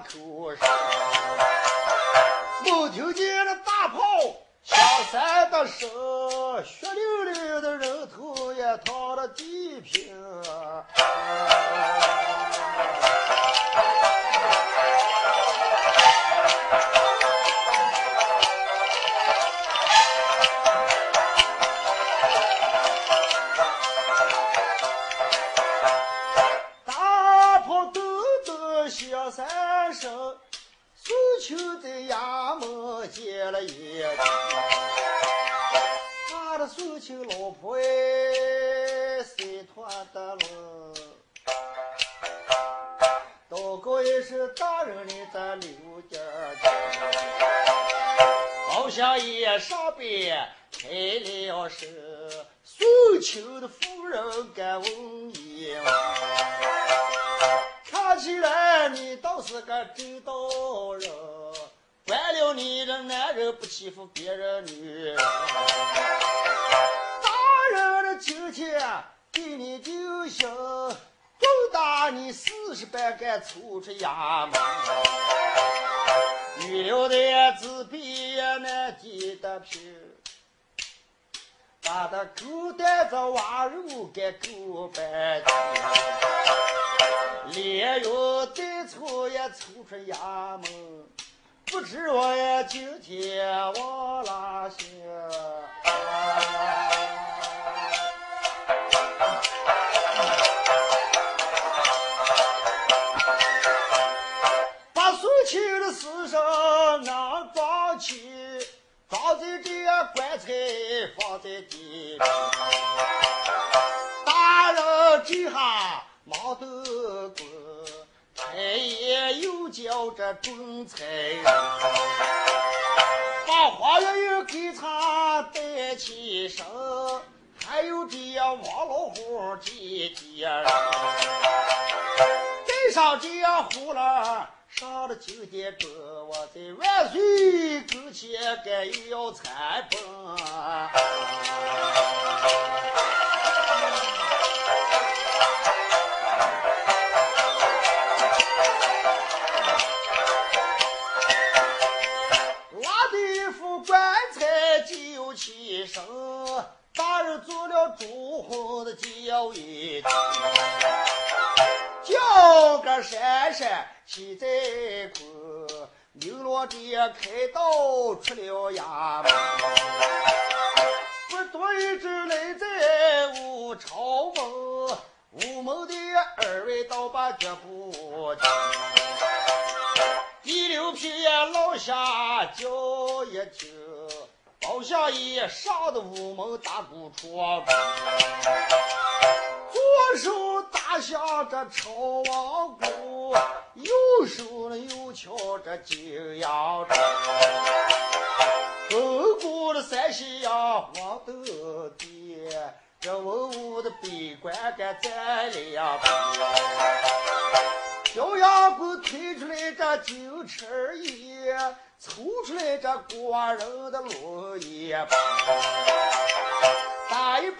口上。猛听见那大炮响三的声，血淋淋的人头也躺了地平。大人你的咱刘家好像也上边开了声，送亲的夫人敢问言。看起来你倒是个周道人，惯了你的男人不欺负别人女人。大人的今天给你丢行。就打你四十板杆，抽出衙门。女流的自闭也难抵得平，把他狗带着挖肉给狗搬去，连用带抽也抽出衙门。不知我呀，今天往哪行？死生能装起，装在这棺材放在地。大人这下忙得过，太爷又叫这准差，把花月月给他带起身，还有这样王老虎姐姐，带上这样胡了。上了九点钟，我在万岁跟前该要参崩。拉的一副棺材就起身，大人做了朱红的轿衣，叫个闪闪。西在过，牛罗爹开刀出了衙门，不多一只来在武朝门，武门的二位倒把脚步停，第六批老下叫一听，包相一上的武门大鼓窗，左手打响这朝王鼓。右手呢又敲着金阳钟，后宫的三喜呀黄豆爹，这文武的北关干站两边，小杨姑推出来这九尺叶，抽出来这官人的落叶。打一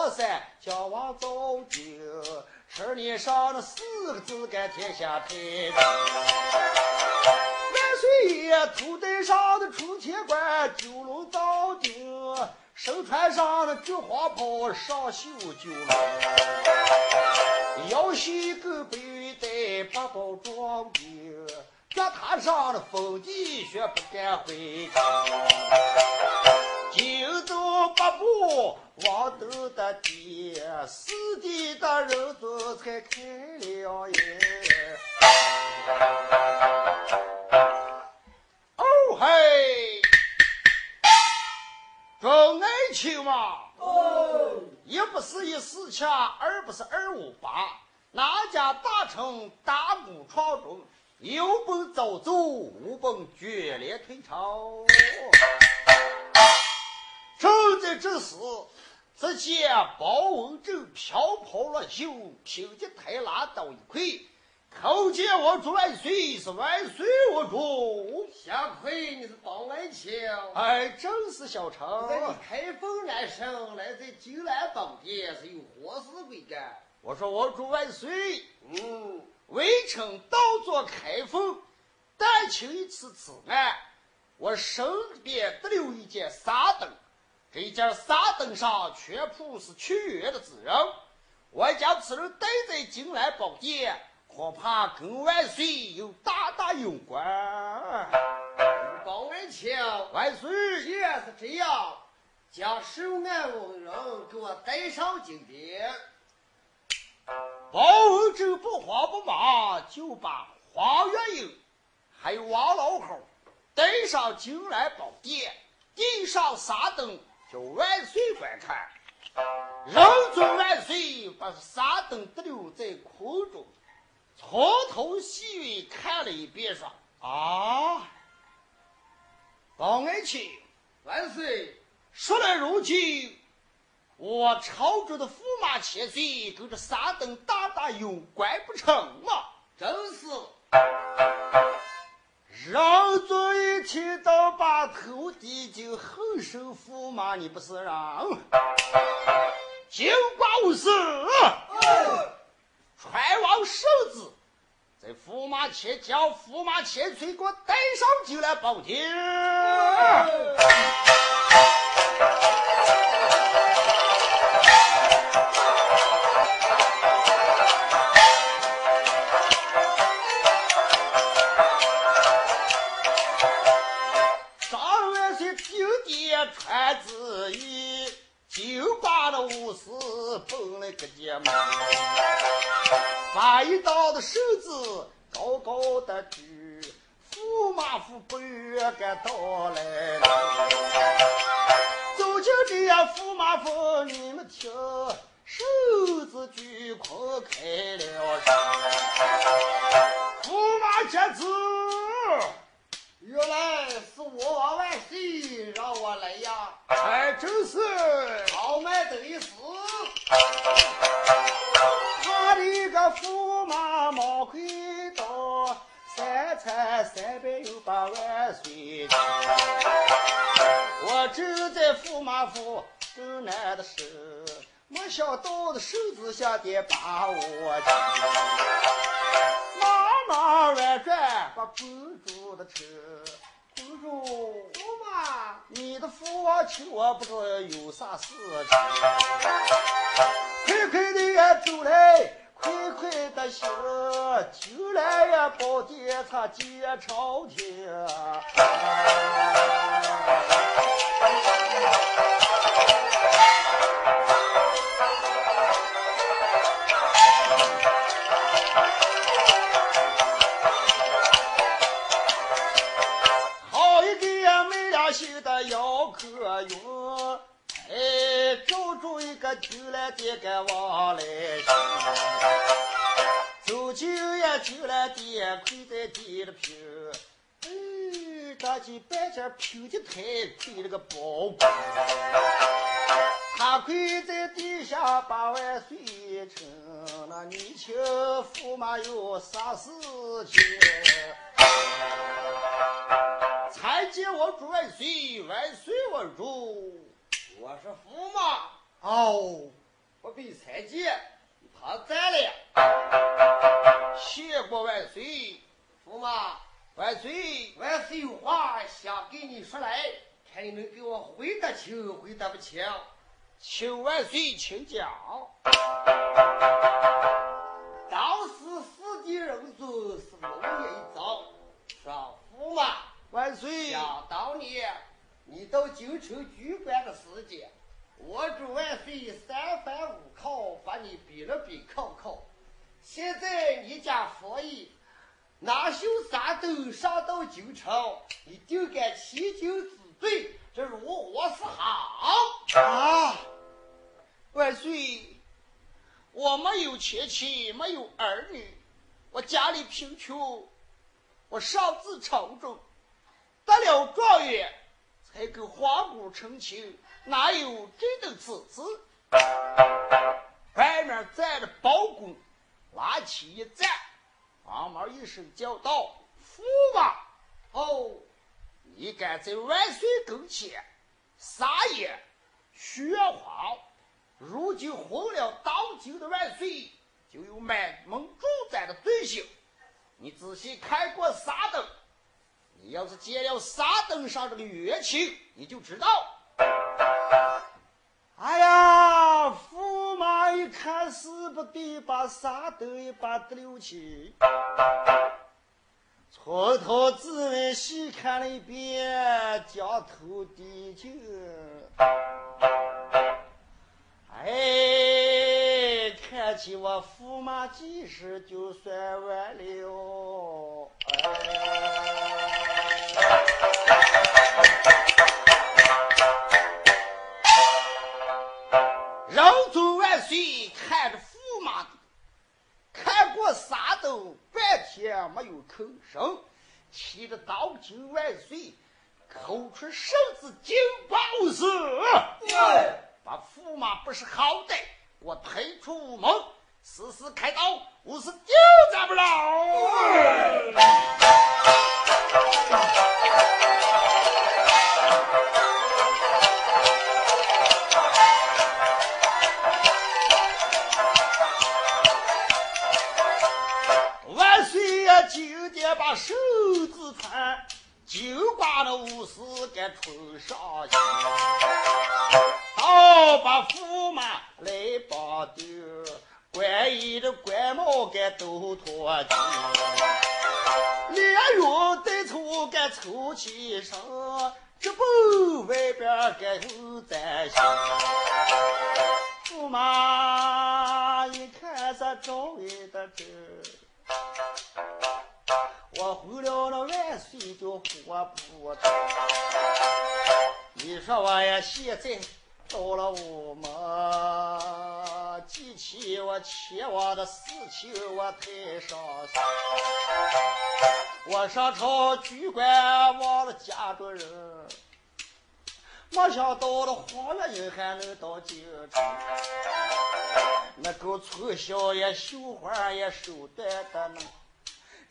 罗伞，将王走就。十年上了四个字，干天下太平。万岁爷头戴上的出天冠，九龙罩顶，身穿上了菊花袍，上绣九龙。腰系个背带，八宝装兵，脚踏上了风地雪，不敢回。九走八步。王豆的爹，四弟的人都才开了眼。哦嘿，众爱卿嘛，哦，一不是一四七，二不是二五八，哪家大臣大鼓闯中，有本早走，无本决连退朝。正在这时。只见包文正飘跑了袖，凭着抬拉刀一魁，叩见我主万岁，是万岁我主。下跪你是包爱卿，哎，正是小臣。在你开封来生，来在金兰宝殿是有何事归干？我说我主万岁，嗯，微臣到做开封，但请一次此案，我身边得留一件纱灯。这件纱灯上全部是屈原的字样，我将此人带在金兰宝殿，恐怕跟万岁有大大有关。包文清，万岁，既然是这样，将守安文人给我带上金殿。包文正不慌不忙，就把黄月英还有王老虎带上金兰宝殿，递上纱灯。叫万岁观看，人尊万岁，把纱灯得留在空中，从头细微看了一遍，说：“啊，包爱卿，万岁，说来如今，我朝中的驸马千岁跟这三灯大大有关不成吗？真是。”让座一听到把头低就后手驸马，你不是让？尽管无事，传王圣旨，在驸马前将驸马前催给我带上酒来报警。把一道的绳子高高的举，驸马府不远该到来了。走进这呀，驸马府，你们听，绳子举空开了驸马接旨，原来是我王万岁让我来呀！哎，真是，豪迈的意思。他的个驸马毛盔刀，三餐三百有八万岁。我正在驸马府正难的事，没想到的手子下点把我急，马马乱转把公主的车。公主，你的父王求我不知有啥事情，快快的走来，快快的行，求来呀，宝殿他见朝廷。就来点个往来行，走进呀就来点跪在地里平，哎，大起半截平的台亏了个包公，他跪在地下把万岁称，那你请驸马有啥事情？参见我主万岁，万岁我主。我是驸马。哦，不必参见，他在了。谢过万岁，驸马，万岁，万岁有话想跟你说来，看你能给我回答清，回答不清。请万岁请讲。当时四弟人尊是龙爷一遭，说驸马万岁。想当年你到京城举官的时间，我主万岁三番五靠把你比了比靠靠。现在你家佛爷拿袖三斗上到京城，你定敢欺君之罪，这如何是好？啊！万岁，我没有前妻，没有儿女，我家里贫穷，我上自朝中，得了状元，才跟皇姑成亲，哪有真的此子？外面站着包公，拉起一站，帮忙一声叫道：“驸马，哦，你敢在万岁跟前撒野喧哗？”如今昏了当今的万岁，就有满蒙重斩的罪行。你仔细看过啥灯，你要是见了沙灯上这个乐器，你就知道。哎呀，驸马一看是不对，把沙灯一把得溜起，从头至尾细看了一遍，将头低就。哎，看起我驸马几时就算完了。哎宗万岁看着驸马的，看过三斗，半天没有吭声，气得当今万岁口出圣旨金宝石。把驸马不识好歹，给我推出午门，死死开刀，我是丢咱不老。把手指穿，就把那武士给冲上去。好，把驸马来绑丢，官衣的官帽该都脱去，连云带醋该凑起身，这不外边该有担心。驸马一看这赵爷的这，我回了那万岁就活不成。你说我呀，现在。到了我们，记起我前往的事情，我太伤心。我上朝举官忘了家中人，没想到了黄月英还能到京城。那个从小也绣花也手段的能，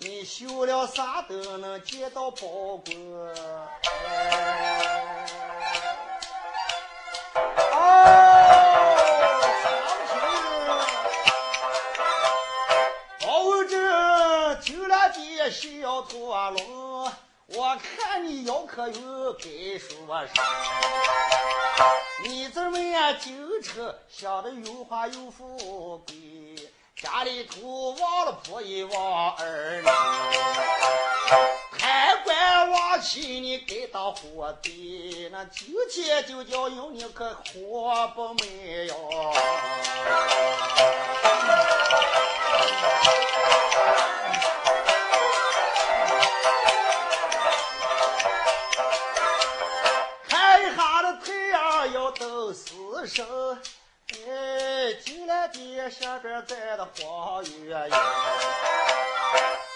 你绣了啥都能见到包公。哦，这进了的小驼龙，我看你要可有该说啥？你这么呀，京城想的有花有富贵，家里头忘了婆姨忘儿女，贪官忘妻你该当活的，那今天就叫有你可活不美哟。看一下那太阳要登四升，哎，进来的下边站的黄月英，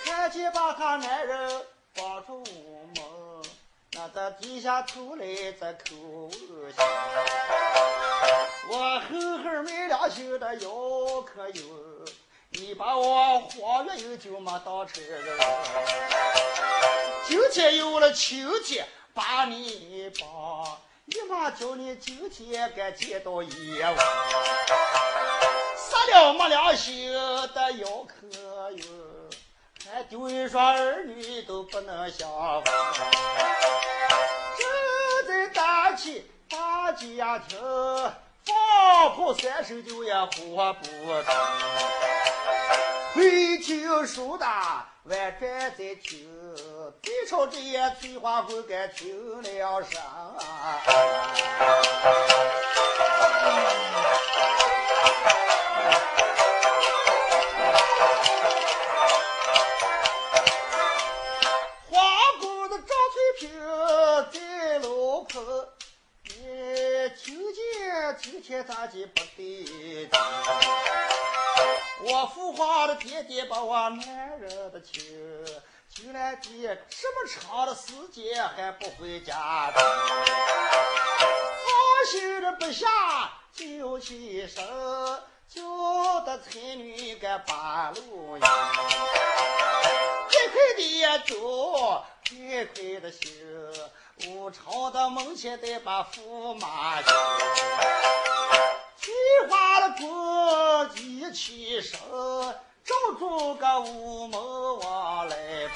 看见把他男人绑住屋门，那在低下头来在口恶心。我狠狠没良心的要可有，你把我黄月英就没当成人。今天有了亲戚把你帮，立马叫你今天该见到阎王，杀了没良心的要客哟，还丢一双儿女都不能相逢。正在打起大家庭，放炮三声就也活不成。会听书的万转在听，最朝这些翠花棍该听了声。花姑子张翠萍在楼棚，你听见今天咋的不对劲？我父皇的爹爹把我男人的亲，进来的这么长的时间还不回家的，放心的不下就起身，叫的才女该把路呀，快快的走，快快的行，武朝的门前得把驸马迎。菊花的棍一起身，照住个午门往来奔。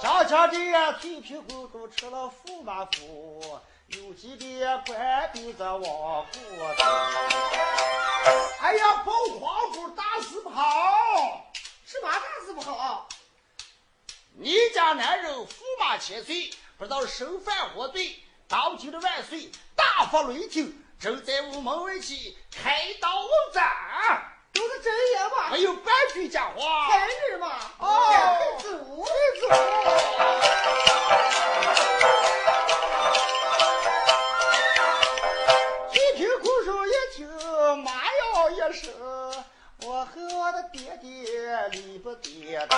家家的翠屏公主吃了驸马府，有几的官兵在往过走。哎呀，保皇姑大事不好！什么大事不好？你家男人驸马千岁，不知道生犯何罪？当今的万岁大发雷霆。正在午门外去开刀问斩，都是真言吧？没有半句假话。才女嘛，哦，太子，太子。一听哭声一听，妈呀一声，我和我的爹爹离不得的。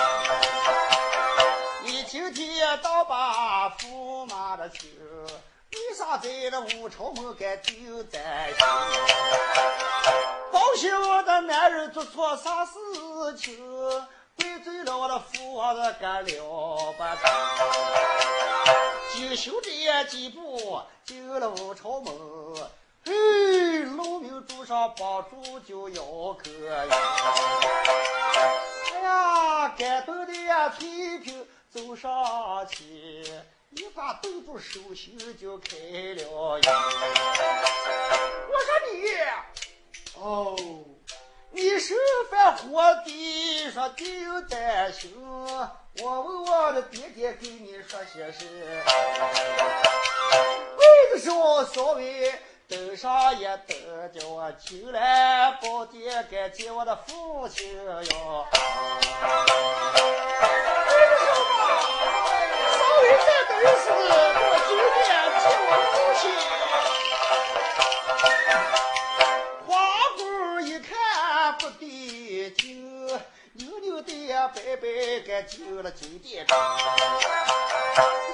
你今天倒把驸马的情。为啥在那五朝门该丢在心？高兴我的男人做错啥事情？怪罪了我的父王的干了不成？进修这几步进了武朝门，嘿，农民主上帮助就要可以。哎呀，感动的呀，翠屏走上去。一把兜住手心就开了眼。我说你，哦，你是犯火的，说定担心。我问我的爹爹给你说些事。为的是我稍微登上一登，叫我进来报爹该见我的父亲哟。为的是我？稍微再等一时，我今天见我的父亲。不对劲，扭扭的呀摆摆该进了金殿中，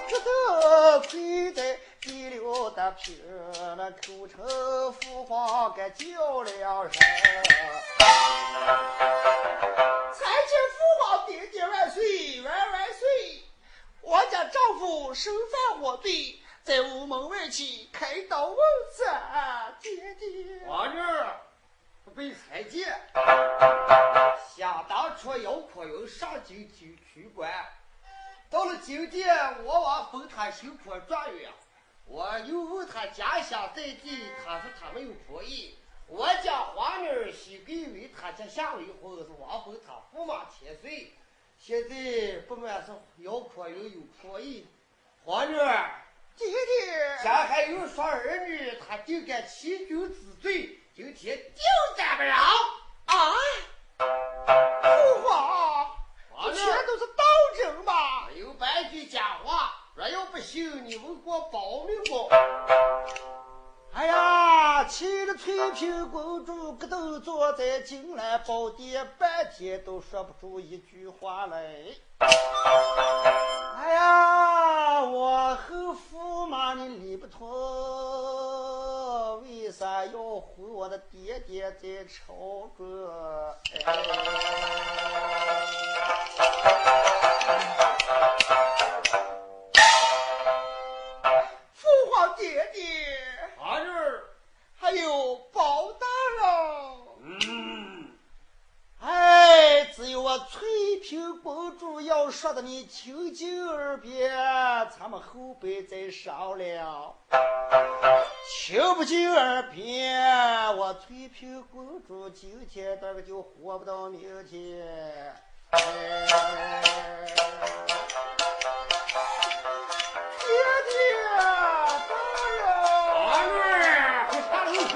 觉得跪在地溜的平，那口称父皇该叫了声。参见父皇爹爹万岁万万岁！我家丈夫身犯火罪，在午门外去开刀问斩，爹爹。王女儿被裁减。想当初姚阔云上京去取官，到了今天，我王封他新科状元。我又问他家乡在地，他说他没有婆姨。我将皇女儿许给为他家下为婚，是王封他驸马千岁。现在不满是姚阔云有婆姨，皇女儿，爹爹，家还有双儿女，他定该欺君之罪，今天定占不饶啊！父皇，这全都是当真吧？没有半句假话。若要不信，你问过保命不？哎呀，气得翠屏公主咯噔坐在金兰宝殿，半天都说不出一句话来。哎呀，我和驸马你理不通，为咱要回我的爹爹在朝中，哎，父皇爹爹，阿女，还有宝儿。只有我翠屏公主要说的你听进耳边，咱们后辈再商量。听不进耳边，我翠屏公主今天大概就活不到明天。爹爹，大人，大人，快下楼去。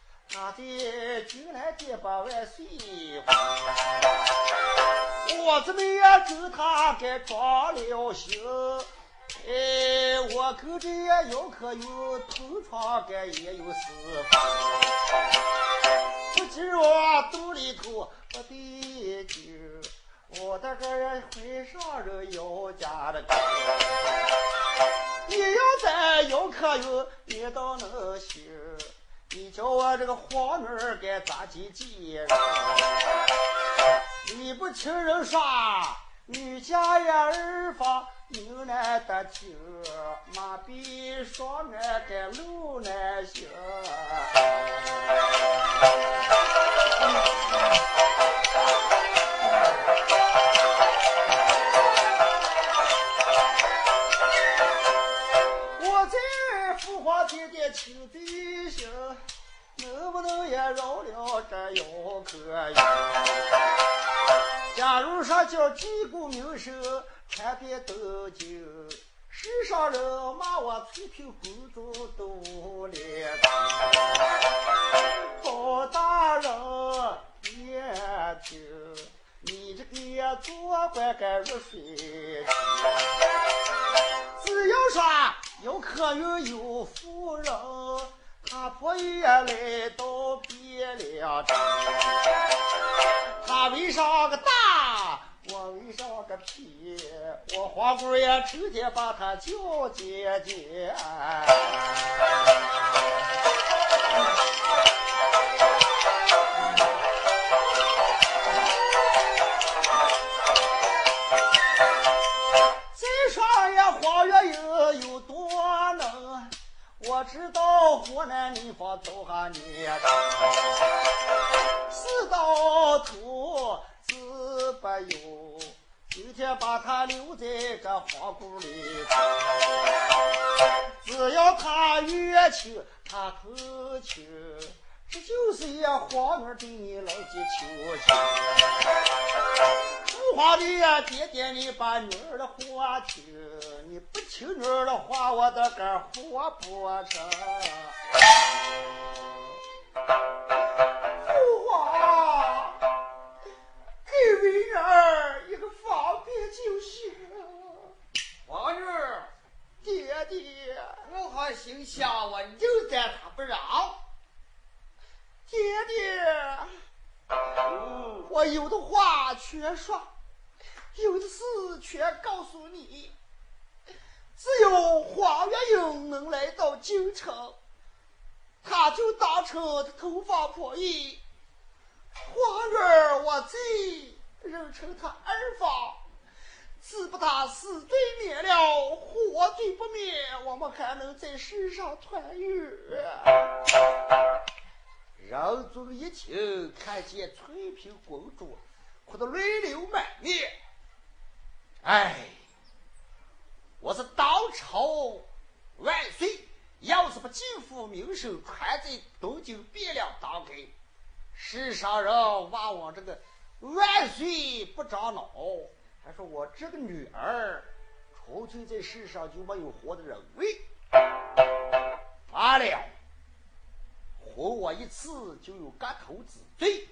他的进来爹把万岁我子们也祝他给装了心，哎，我跟着要客运同床该也有四方，不知我肚里头不得劲。我的个人会上人要家的，你要在要客运，你倒能行。你叫我这个黄女儿该咋接接？你不听人说，女家呀儿房有难得听，马比双难该路难行。亲弟兄，能不能也饶了这姚可云？假如说叫击鼓鸣声，传遍东京，世上人骂我翠屏公主都无脸。包大人别听，你这个做官该入水。只要说有客运有夫人，他婆也来到汴梁城。他为上个大，我为上个皮？我花姑爷成天把他叫姐姐。在这皇宫里，只要他愿请，他肯请。这就是一皇女对你老的求情，父皇的呀，爹爹你把女儿的话听，你不听女儿的话，我的个活不成。爹爹，我还心想我就在他不让。爹爹，我有的话全说，有的事全告诉你。只有黄月英能来到京城，他就当成他头发破衣。黄月，我最认成他二房，只不打死罪免了，活罪不免，我们还能在世上团圆。人众一听，看见翠屏公主，哭得泪流满面。哎，我是当朝万岁，要是不尽负名声，传在东京汴梁当给世上人骂我这个万岁不长脑，还说我这个女儿纯粹在世上就没有活的人味。罢了。活我一次就有割头之罪，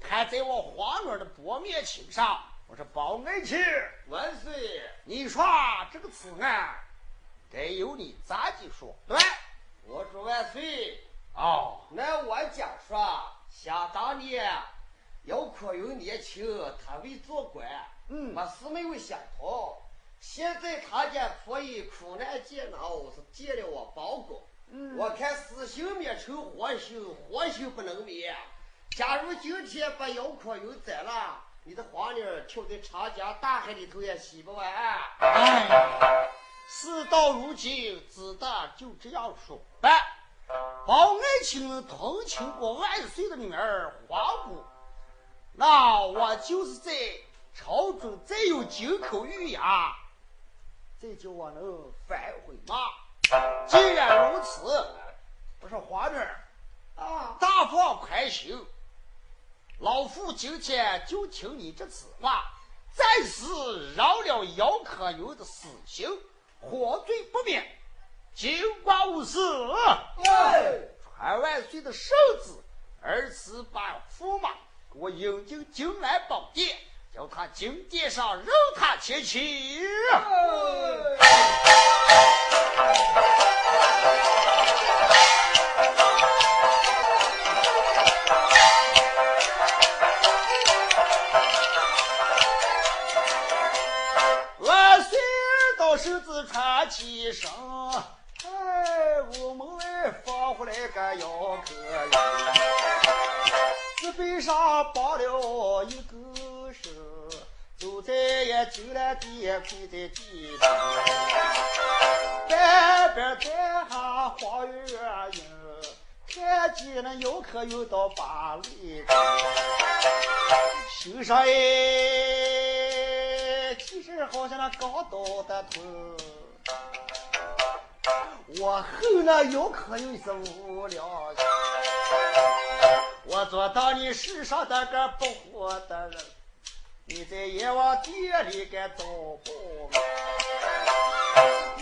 看在我皇女的薄面情上，我说保恩情。万岁，你说这个此案该由你咋地说对？我说万岁！哦，那我讲说，想当年姚阔云年轻，他为做官，嗯，我是没有想通。现在他家婆姨苦难见恼，是见了我包公。嗯，我看死刑免成活刑，活刑不能免。假如今天把姚阔云宰了，你的黄泥跳在长江大海里头也洗不完。哎，事到如今，只得就这样说办。包爱卿同情过万岁的女儿皇姑，那我就是在朝中再有金口玉牙。这叫我能反悔吗？既然如此，我说皇女儿啊，大放宽心，老夫今天就听你这此话，暂时饶了姚克云的死刑，活罪不免，尽管无事。哎，传万岁的圣旨，儿时把驸马给我引进金兰宝殿。叫他金殿上任他前去。万岁到手子传七声，哎，屋门外放回来个姚客人，纸背上绑了一个。走在也进来地，跪在地上，半边在下黄月英，看见那游客又到巴黎，心上哎，其实好像那刚倒的头，我恨那游客又是无聊，我做当你世上的个不活的人。你在阎王殿里该遭报，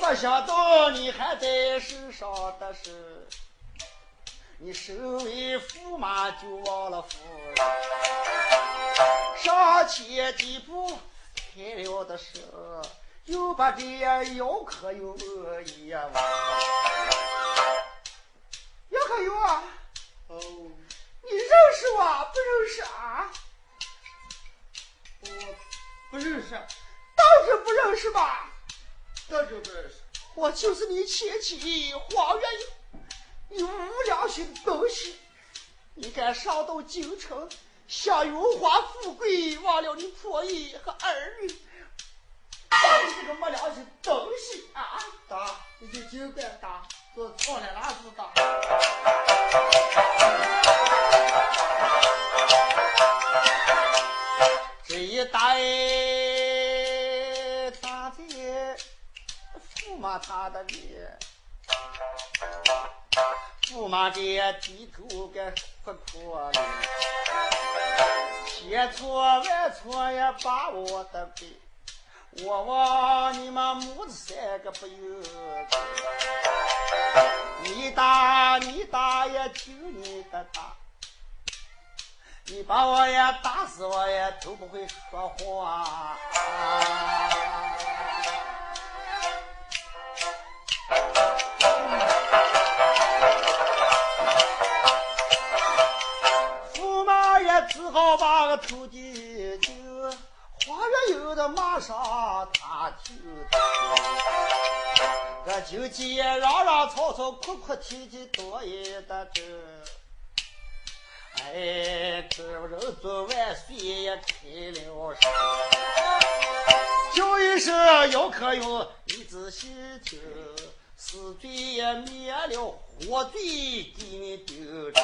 没想到你还在世上的是，你身为驸马就忘了夫人，上前几步开了的手，又把这姚可有一问，姚可又啊？哦，你认识我不认识啊？我不认识，当然不认识吧？这就不认识。我就是你前妻黄月英，你无良心东西！你敢上到京城，享荣华富贵，忘了你婆姨和儿女！打你这个没良心的东西啊！打你就尽管打，做错了那是打。一打哎，打在驸马他的脸，驸马这低头该哭哭了，千错万错也把我的背，我望你们母子三个不由得，你打你打也听你的打。你把我也打死，我也都不会说话。驸马也只好把个头低低，花月有的马上他就这就急嚷嚷吵吵哭哭啼啼多一的这。哎，可人做万岁也开了声，叫一声姚克云，你仔细听，死罪也免了，活罪给你定着。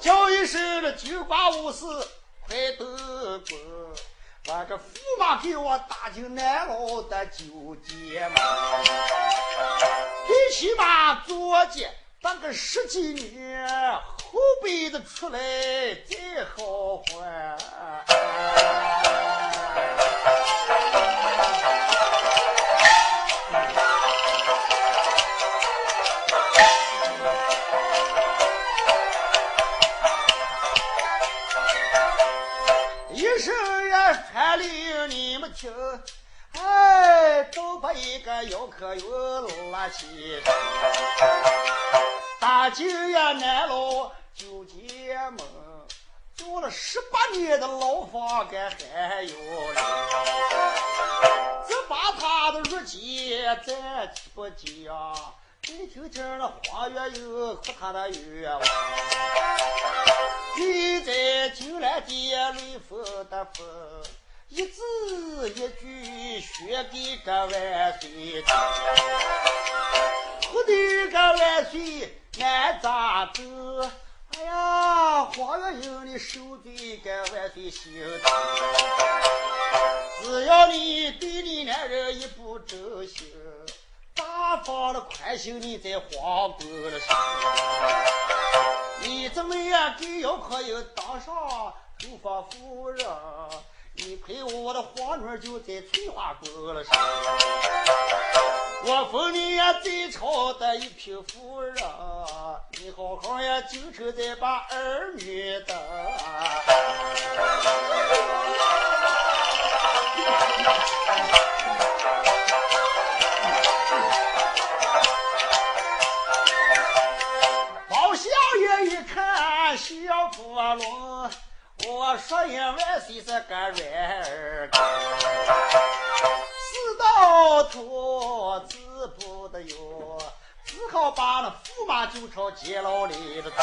叫一声这九八五四，快登宫，把这驸马给我打进南牢的九监门，最起码坐监。当个十几年，后辈子出来再好还。一声也传令你们听，哎，都把。一个要可有拉起，大舅爷南路九结门，做了十八年的牢房，该还有人。这把他的日记再不讲，你听听那花月又哭他的冤枉。你在金兰殿里封的封。一字一句学给个万岁，哭的个万岁难咋走？哎呀，花月英的受罪个万岁心疼。只要你对你男人一不周心，大方的宽心你在皇宫的上，你怎么也给姚可英当上后方夫人？你陪我的花女就在翠花宫了上，我封你呀最朝的一品夫人，你好好呀就愁再把儿女等。包相爷一看小破龙。我说一万岁是个软儿，死到头子不得哟，只好把那驸马就朝监牢里头走。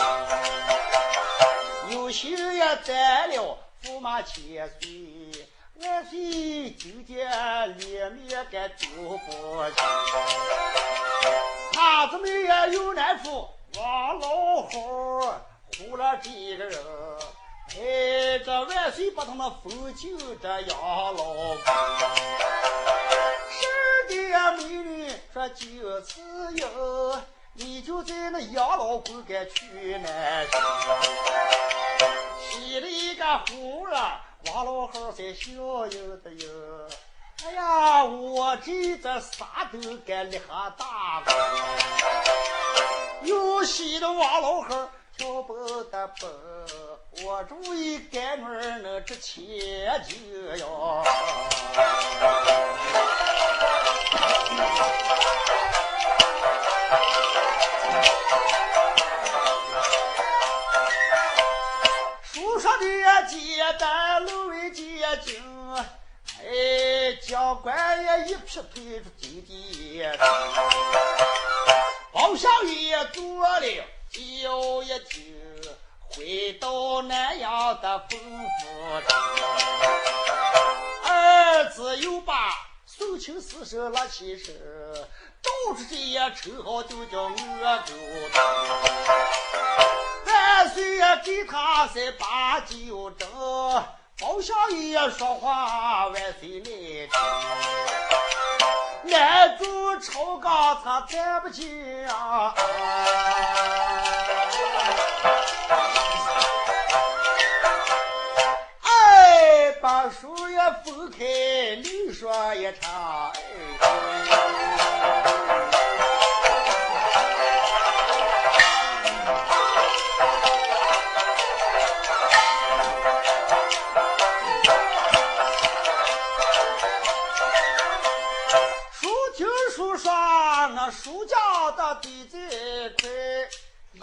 有心也斩了驸马千岁，万岁就见脸面该丢不起。他怎么也有难处，王老虎唬了几个人。哎，这万岁把他们封就这养老美女说就此有，你就在那养老宫该去难受。洗了一个壶了，王老汉才笑有的哟。哎呀，我这这啥都该立下大功，有喜的王老汉跳不得蹦。我注意干女儿能值千金哟。书上的简单楼为简经，哎，将官也一劈腿出金殿，包相爷做了叫一听。回到南阳的丰府，儿子又把宋清四手拉起手，都是这样称号就叫恶狗。万岁爷给他三把酒斟，包相爷说话万岁来听，难住朝纲他站不进啊。书也分开，你说一场。书听书说，那书架的地在快，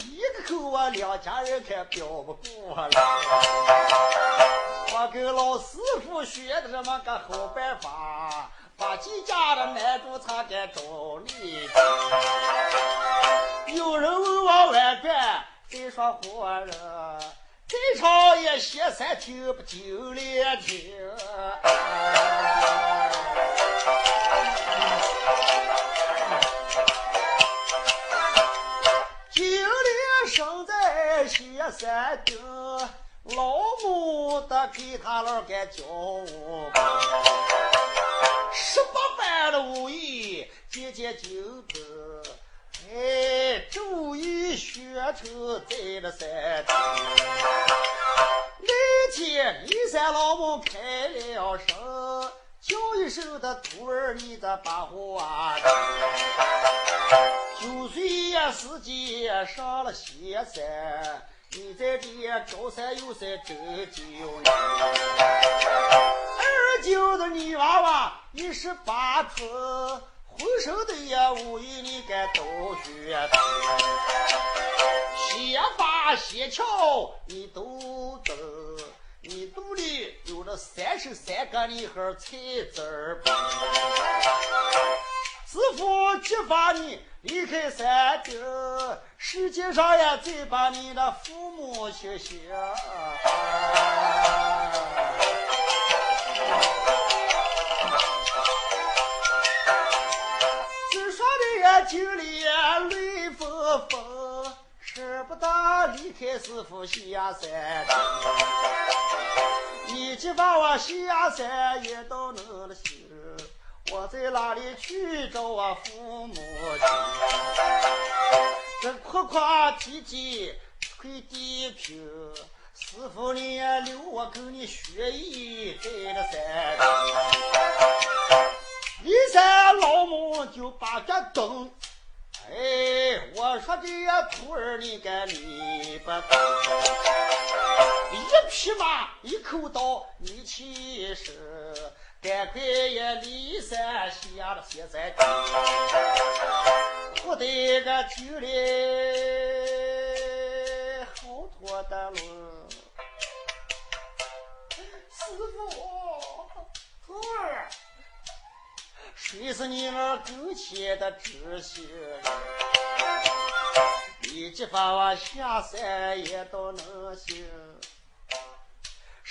一个口我两家人可标不过来。我跟老师傅学的这么个好办法，把几家的男主他给找你。有人问我万贯，再说活人，这场也歇三听不就两听。金莲生在歇三听。老母的给他老干教我，十八般的武艺渐渐精通，哎，这武艺学成在了山顶。那天李三老母开了声，叫一声的徒儿，你的把话。九岁呀时间上了仙山。你在这高山又山真久，二就是你娃娃一十八出，浑身的也无一你该都学懂，先发先巧你都懂，你肚里有了三十三个你和菜籽儿师傅激发你离开山顶，世界上也再把你的父母谢谢。只说的眼睛里泪纷纷，舍不得离开师傅下山。你就把我下山也都能了行。我在哪里去找我父母亲？这哭哭啼啼跪地平，师傅你留我跟你学艺在了山顶。一山老母就把这灯，哎，我说这徒儿你该你不懂，一匹马一口刀你气势。赶快也离山下了，现在不得个酒里好多的路。师傅，徒儿，谁是你那跟前的知心？你这把我下山也都能行。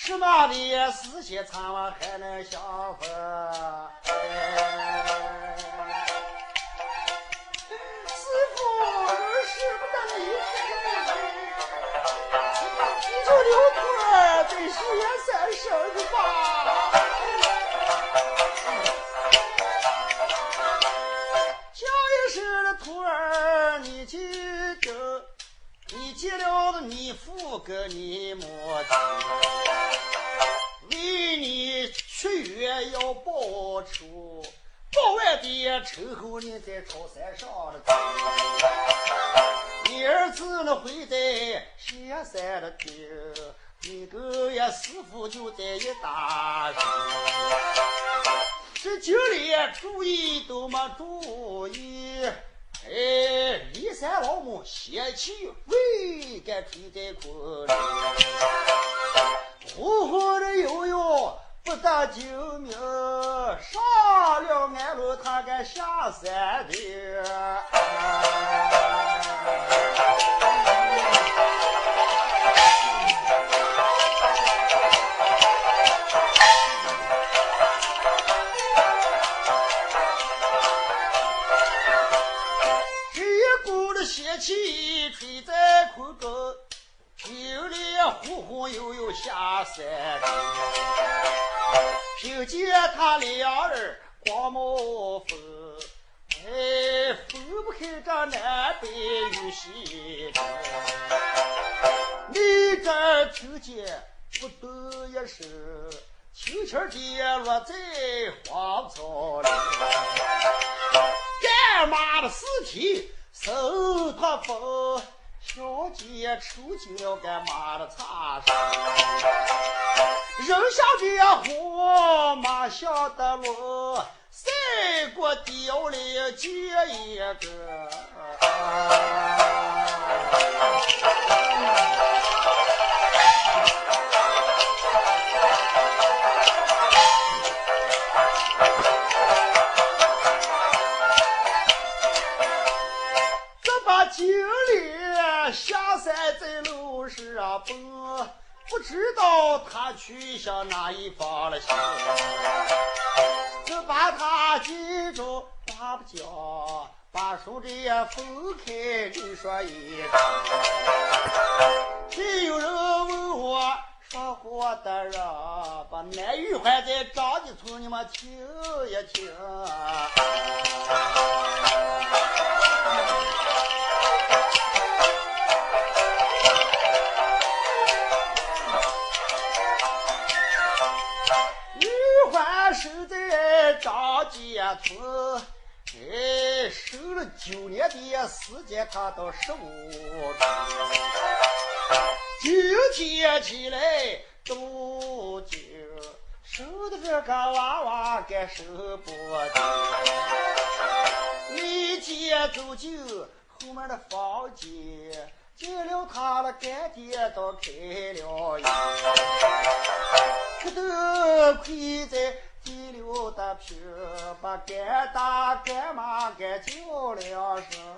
什么的事情，咱们还能相逢？师傅，我舍不得离开你，你就留徒儿在石山生日吧。叫一声的徒儿，你记着，你记了你父跟你母亲。报仇，报完的之后你在朝山上了走。你儿子呢会在下山了听，你个呀师傅就在一大声。这酒里注意都没注意，哎，骊山老母邪气未敢吹在空里。呼呼的悠悠不得救命，上了安路他敢下山的。这一股的邪气吹在空中。有里忽忽悠悠下山顶，凭见他两儿光冒风，哎，分不开这南北与西东。你这听见不得一声，轻轻地落在荒草里，干妈的尸体受他风。小姐抽筋了干妈的擦伤。人小的火马下的路，赛过雕里接一个。道他去向哪一方了行。只把他记住话不讲，把手里分开你说一个。还有人问我说话的人，把男女还在张家村，你们听一听。守在张家村，哎，守了九年的时间，他到十五今天起来都经，收的这个娃娃该收不得。离家走进后面的房间，进了他的干爹都开了眼，可都亏在地溜的皮，把干打干妈给叫两声。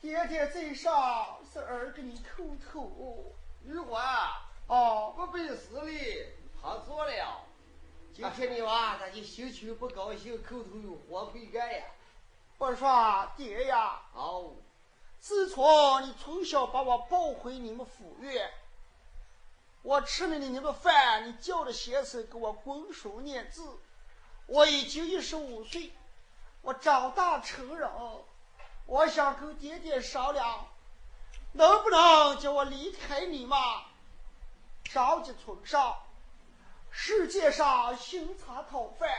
爹爹在上，是儿给你叩头。玉环，哦，不背死哩，他做了。今天你娃他就心情不高兴，口头有活没干呀。我说爹呀，哦，自从你从小把我抱回你们府院，我吃了你那个饭，你叫着先生给我滚手念字，我已经一十五岁，我长大成人。我想跟爹爹商量，能不能叫我离开你妈？着急村上，世界上行茶讨饭，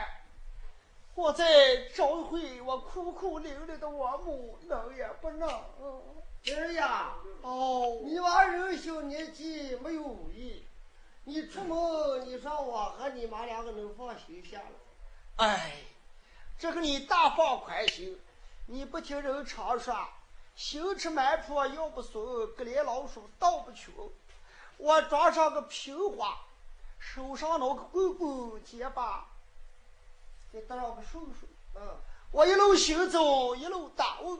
我再找回我苦苦伶仃的王母，能也不能？儿呀，哦，你娃人小年纪没有武艺，你出门你说我和你妈两个能放心下了？哎，这个你大放宽心。你不听人常说，行吃满坡要不松，可怜老鼠倒不穷。我装上个平花，手上拿个棍棍结巴，再搭上个顺顺。嗯，我一路行走，一路打问，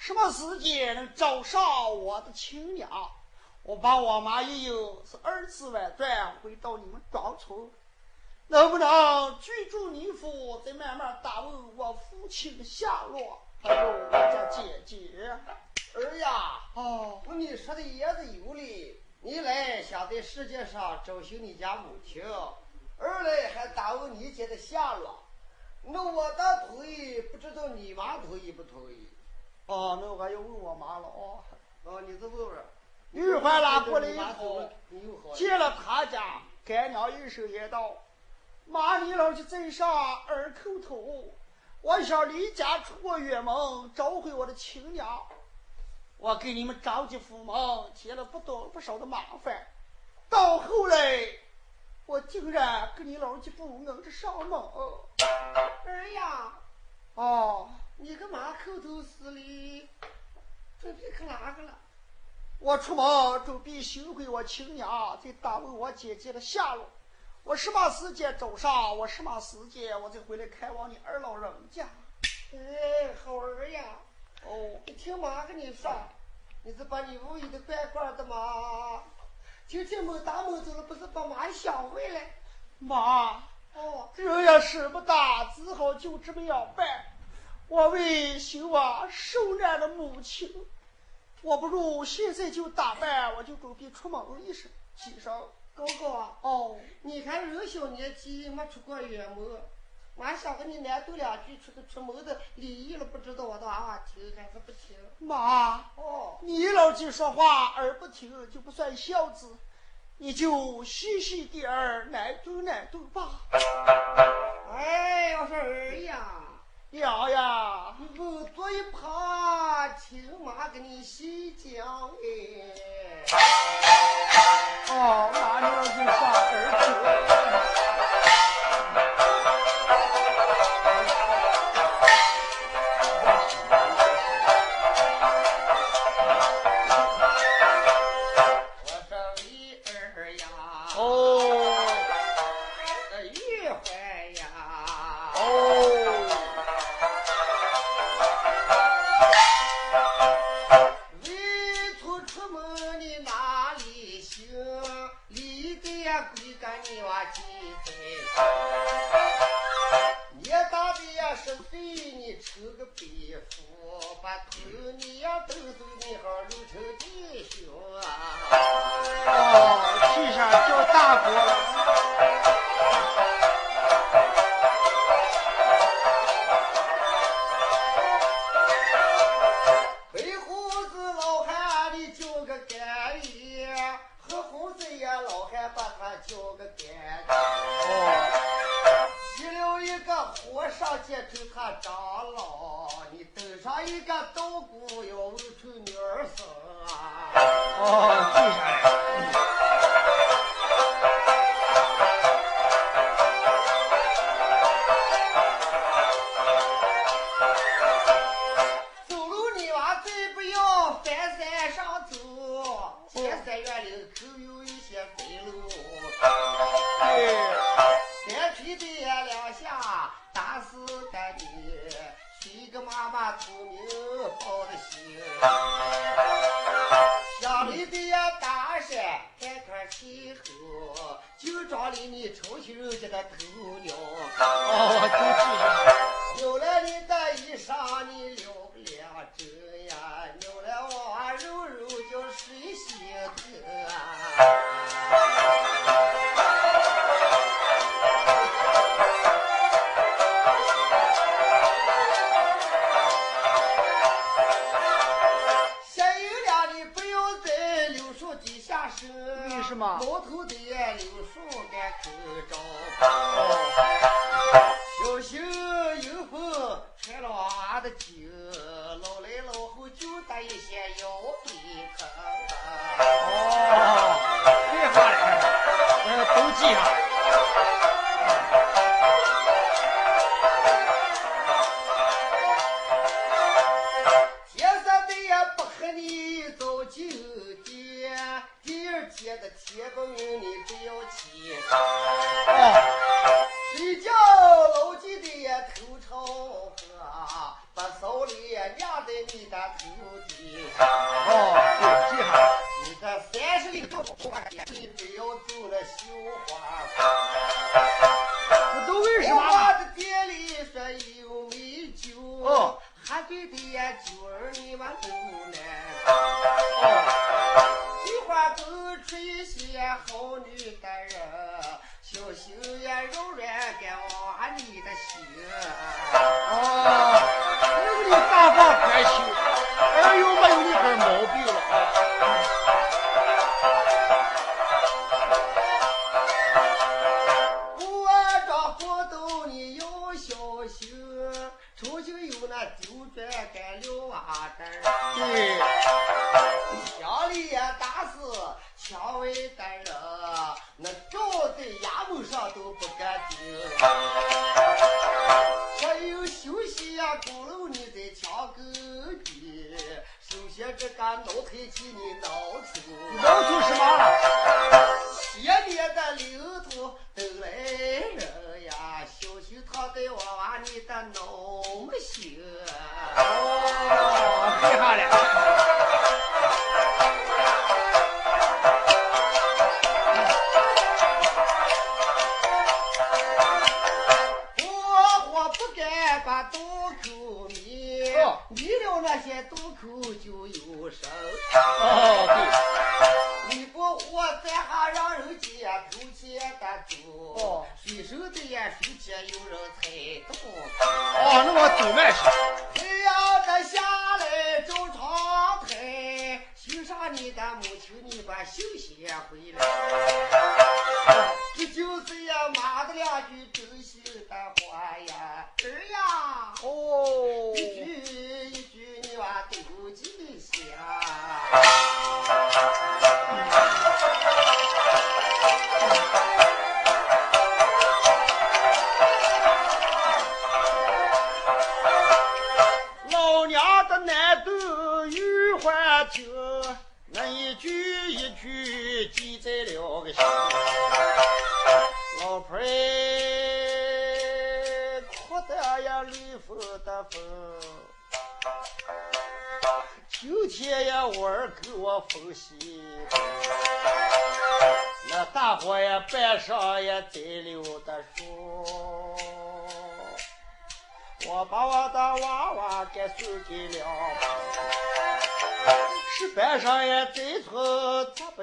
什么时间能找上我的亲娘？我把我妈一有是二次外转回到你们庄村，能不能居住你府，再慢慢打问我父亲的下落？还有我家姐姐，儿呀，哦，你说的也是有理。你来想在世界上找寻你家母亲，二来还打问你姐的下落。那我的同意，不知道你妈同意不同意？哦，那我还要问我妈了哦。哦，你再问问。玉环拉过来以后，后，见了他家干娘一声言道：“妈，你老去在上，二叩头。”我想离家出过远门，找回我的亲娘。我给你们张家府门添了不多不少的麻烦，到后来，我竟然跟你老家不能这上门。儿呀，哦，你干嘛口头死哩？准备去哪个了？我出门准备寻回我亲娘，再打问我姐姐的下落。我什么时间走上？我什么时间我再回来看望你二老人家？哎，好儿呀！哦，你听妈跟你说，你是把你屋里的乖乖的嘛？今天没大门走了，不是把妈想回来？妈，哦，人也使不大，只好就这么样办。我为寻我受难的母亲，我不如现在就打扮，我就准备出门一身，起上。哥哥啊，哦，你看人小年纪没出过远门，妈想和你难读两句出个出门的礼仪了，不知道我的娃娃听还是不听？妈，哦，你老去说话儿不听就不算孝子，你就细细点儿难读难读吧。哎，我说儿呀，娘呀，你不坐一旁听妈给你细讲哎。哦，妈娘就把儿子。给你吃个蝙蝠，把头你要抖嘴，你好露出点笑啊！哦，气上叫大伯了。一些油笔可哦厉害了我要都记上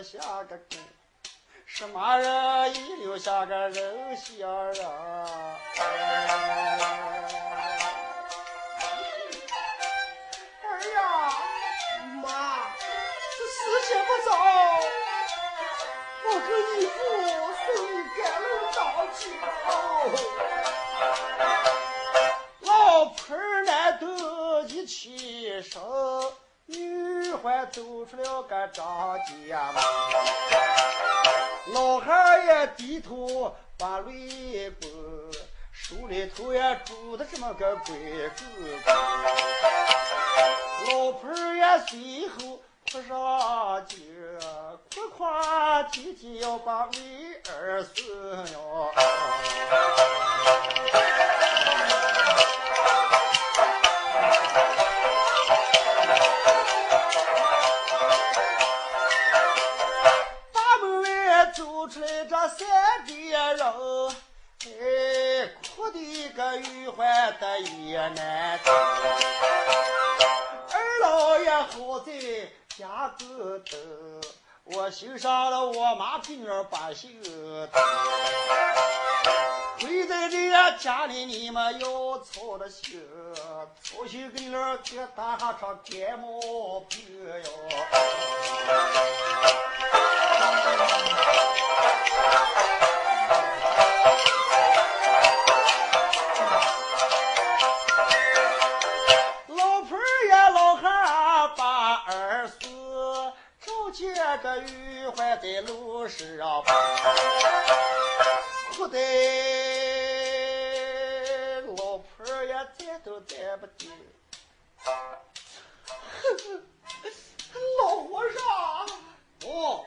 下个狗什么人也留下个人心啊儿啊？妈这时辰不早我跟你父送你赶路到尽走出了个张家门，老汉也低头把泪滚，手里头也拄着这么个拐棍，老婆也随后扑上劲，哭哭啼啼要把妹儿送哟。三个人，哎，哭的个玉环的也难听。二老爷好在家个头，我修上了我妈给女儿把修的。回在这家里你们要操的心，操心给你儿给打下场感冒病哟。老婆儿呀，老汉儿把儿孙找见个玉环在路上跑，哭得老婆儿呀站都站不定。老和尚，哦，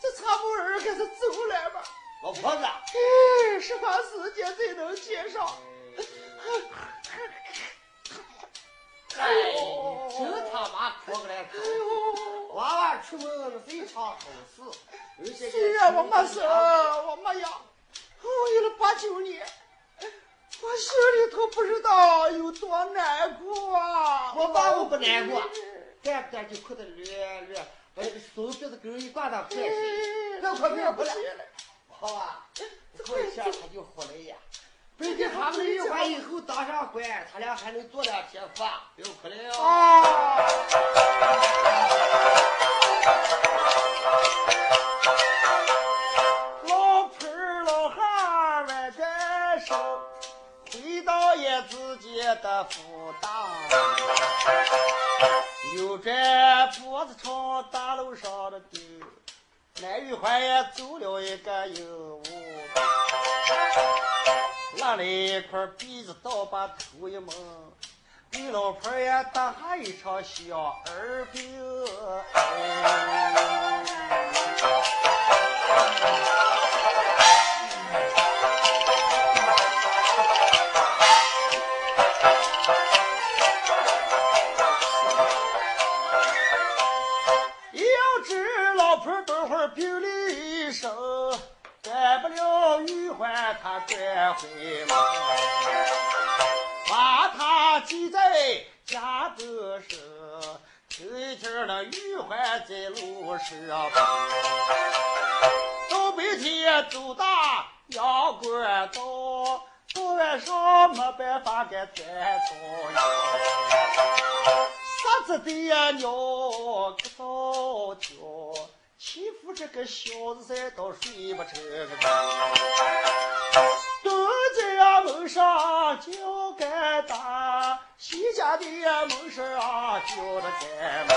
这差不儿开始走来吧？老婆子，哎，什么时间才能见上？哎，真他妈哭个来哭！娃娃出门非常好事，有些虽然我没生，我没养，我有了八九年，我心里头不知道有多难过啊！我爸我不难过，干不干就哭得略略，把手鼻子根儿一挂到快去，哎，快快不来不来。好吧？过一下他就回来呀。北京他们玉环以后当上官，他俩还能做两天饭，不要哭了！老婆儿老汉回到也自己的府当，扭转脖子朝大路上的丢，南玉环也走了一个有无。拉了一块篦子刀，把头一蒙，给老婆也打下一场小儿病。哎了玉环他转回门，把他记在家的时，头一天那玉环在路上跑，到白天走大阳关道，到晚上没办法给钻草呀。啥子的鸟个早叫，欺负这个小子噻，倒睡不成个觉。蹲在呀门上叫干大，西家的呀门上啊叫着干妈。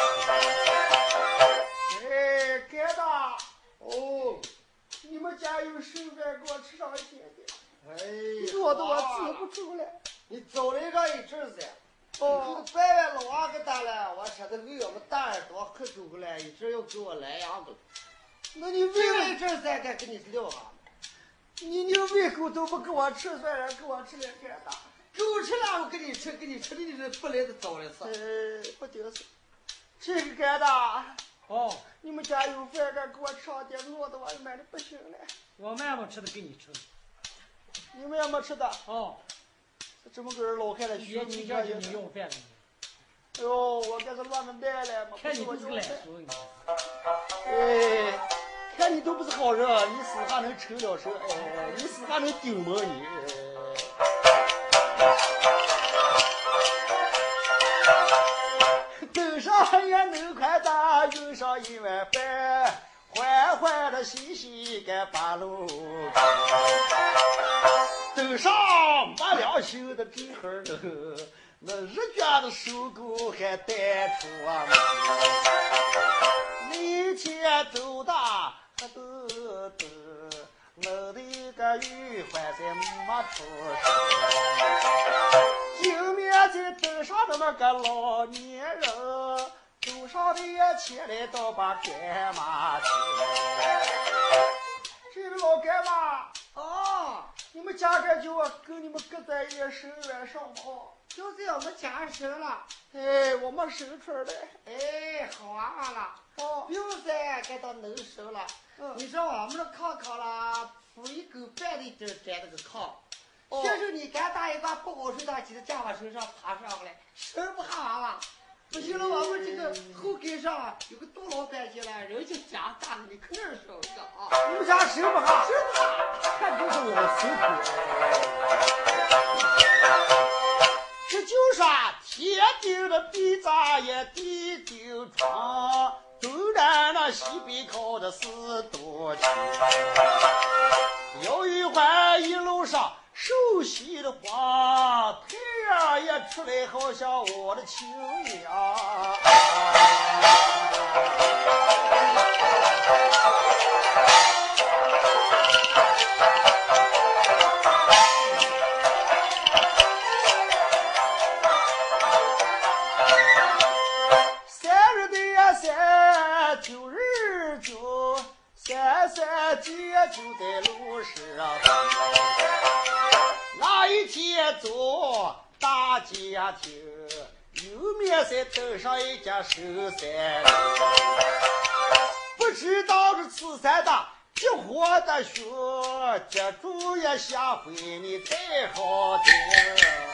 哎，干大，哦，你们家有剩饭给我吃上一点点，哎，饿得我止不住了。你走了一阵子，哦，白白老王给打了，我说的为我们大耳朵喝酒了，一直要给我来样子。那你为了一阵子该跟你撂啊。你你胃口都不给我吃，算了给我吃点干大。狗吃了我给你吃，给你吃的你这不来的早了是。呃，不顶事。这个干大，哦，你们家有饭干，给我吃上点，饿的我慢的不行了。我妈妈吃的给你吃。你们也没吃的，哦，这么个人老汉的别学你几家就看见没？你用饭了，哎呦，我这是乱了蛋了，嘛，看你我就不是个懒俗，你哎，看你都不是好人，你死还能抽了手，哎，你死还能顶吗你？头上也能块大，用上一碗饭，欢欢的喜喜该把路开。头上没良心的这会儿那日卷的收购还带出啊！每天走大还都都，楼的个玉环在没出手，迎面在登上的那个老年人，走上的前来倒把干妈请。这个老干妈，啊，你们家这就跟你们搁在一生晚上吗？就这样，我们家生了。哎，我们生出来。哎，好玩玩了。哦不，用再该到能生了。嗯你说我们的炕炕啦，铺一狗半的就粘那个炕。哦先是你干大一把不好睡，他记得架把身上爬上来，生不下娃娃。不行了，我们这个后跟上有个杜老板进来，人家家大了，你可哪生个啊？你们家生不下？生不下。看就是老辛苦。这就说天顶的地咋也地顶床，东南那西北靠的是多情。有一环一路上熟悉的花，太阳也出来，好像我的亲娘。三三节就在路上。那一天走大家庭，右面再登上一家寿山人，不知道这此山的结活的熊，接住也下回你才好听。